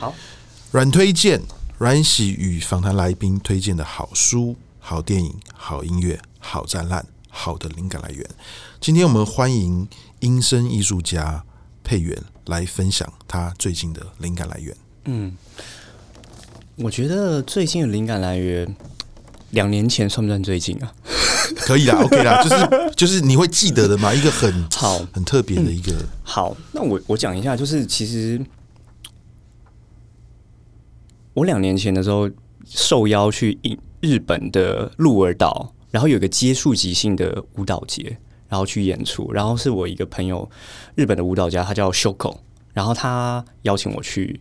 好，软推荐，软喜与访谈来宾推荐的好书、好电影、好音乐、好展览、好的灵感来源。今天我们欢迎音声艺术家沛元来分享他最近的灵感来源。嗯，我觉得最近的灵感来源，两年前算不算最近啊？可以啦，OK 啦，就是就是你会记得的嘛，一个很好很特别的一个。嗯、好，那我我讲一下，就是其实我两年前的时候受邀去日本的鹿儿岛，然后有个接触即兴的舞蹈节，然后去演出，然后是我一个朋友，日本的舞蹈家，他叫 Shoko，然后他邀请我去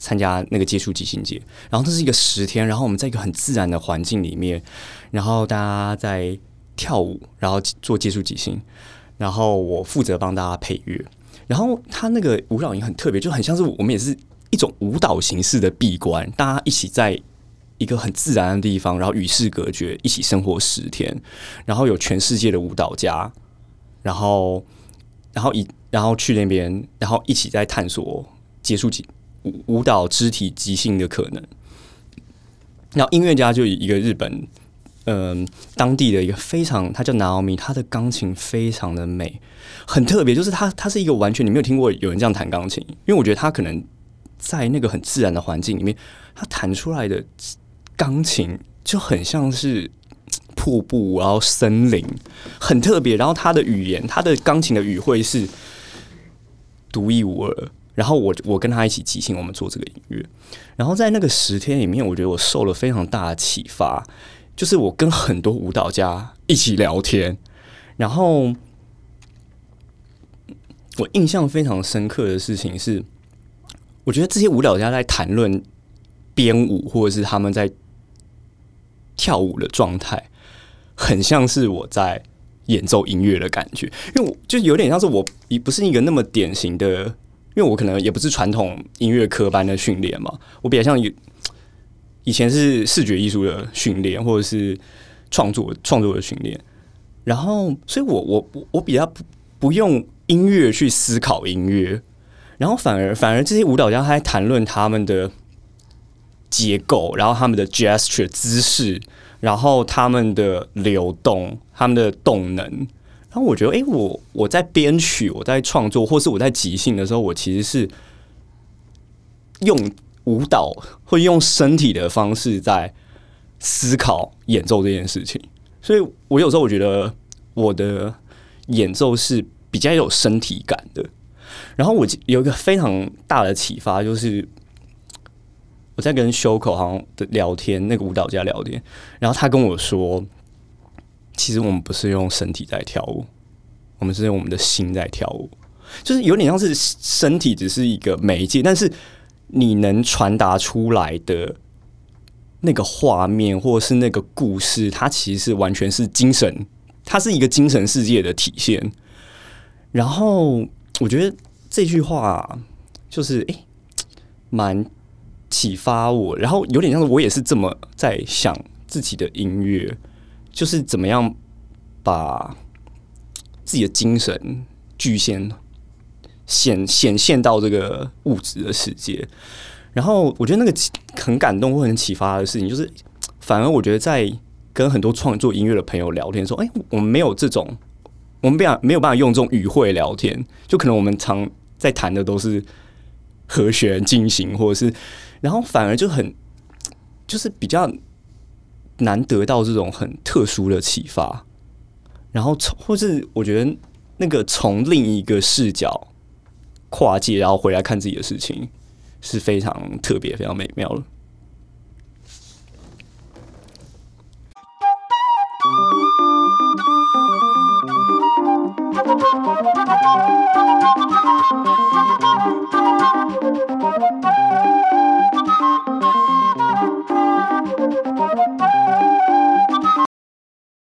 参加那个接触即兴节，然后这是一个十天，然后我们在一个很自然的环境里面，然后大家在。跳舞，然后做接触即兴，然后我负责帮大家配乐。然后他那个舞蹈营很特别，就很像是我们也是一种舞蹈形式的闭关，大家一起在一个很自然的地方，然后与世隔绝，一起生活十天。然后有全世界的舞蹈家，然后然后一然后去那边，然后一起在探索接触即舞舞蹈肢体即兴的可能。然后音乐家就以一个日本。嗯，当地的一个非常，他叫 Naomi，他的钢琴非常的美，很特别。就是他，他是一个完全你没有听过有人这样弹钢琴，因为我觉得他可能在那个很自然的环境里面，他弹出来的钢琴就很像是瀑布，然后森林，很特别。然后他的语言，他的钢琴的语汇是独一无二。然后我我跟他一起即兴，我们做这个音乐。然后在那个十天里面，我觉得我受了非常大的启发。就是我跟很多舞蹈家一起聊天，然后我印象非常深刻的事情是，我觉得这些舞蹈家在谈论编舞或者是他们在跳舞的状态，很像是我在演奏音乐的感觉，因为我就有点像是我不是一个那么典型的，因为我可能也不是传统音乐科班的训练嘛，我比较像一。以前是视觉艺术的训练，或者是创作创作的训练，然后，所以我我我比较不不用音乐去思考音乐，然后反而反而这些舞蹈家还谈论他们的结构，然后他们的 gesture 姿势，然后他们的流动，他们的动能，然后我觉得，哎，我我在编曲，我在创作，或是我在即兴的时候，我其实是用。舞蹈会用身体的方式在思考演奏这件事情，所以我有时候我觉得我的演奏是比较有身体感的。然后我有一个非常大的启发，就是我在跟 Shoko 好像的聊天，那个舞蹈家聊天，然后他跟我说，其实我们不是用身体在跳舞，我们是用我们的心在跳舞，就是有点像是身体只是一个媒介，但是。你能传达出来的那个画面，或是那个故事，它其实是完全是精神，它是一个精神世界的体现。然后我觉得这句话就是诶，蛮启发我。然后有点像是我也是这么在想自己的音乐，就是怎么样把自己的精神具现。显显现到这个物质的世界，然后我觉得那个很感动或很启发的事情，就是反而我觉得在跟很多创作音乐的朋友聊天说，哎，我们没有这种，我们不想没有办法用这种语汇聊天，就可能我们常在谈的都是和弦进行，或者是，然后反而就很就是比较难得到这种很特殊的启发，然后从或是我觉得那个从另一个视角。跨界，然后回来看自己的事情，是非常特别、非常美妙的。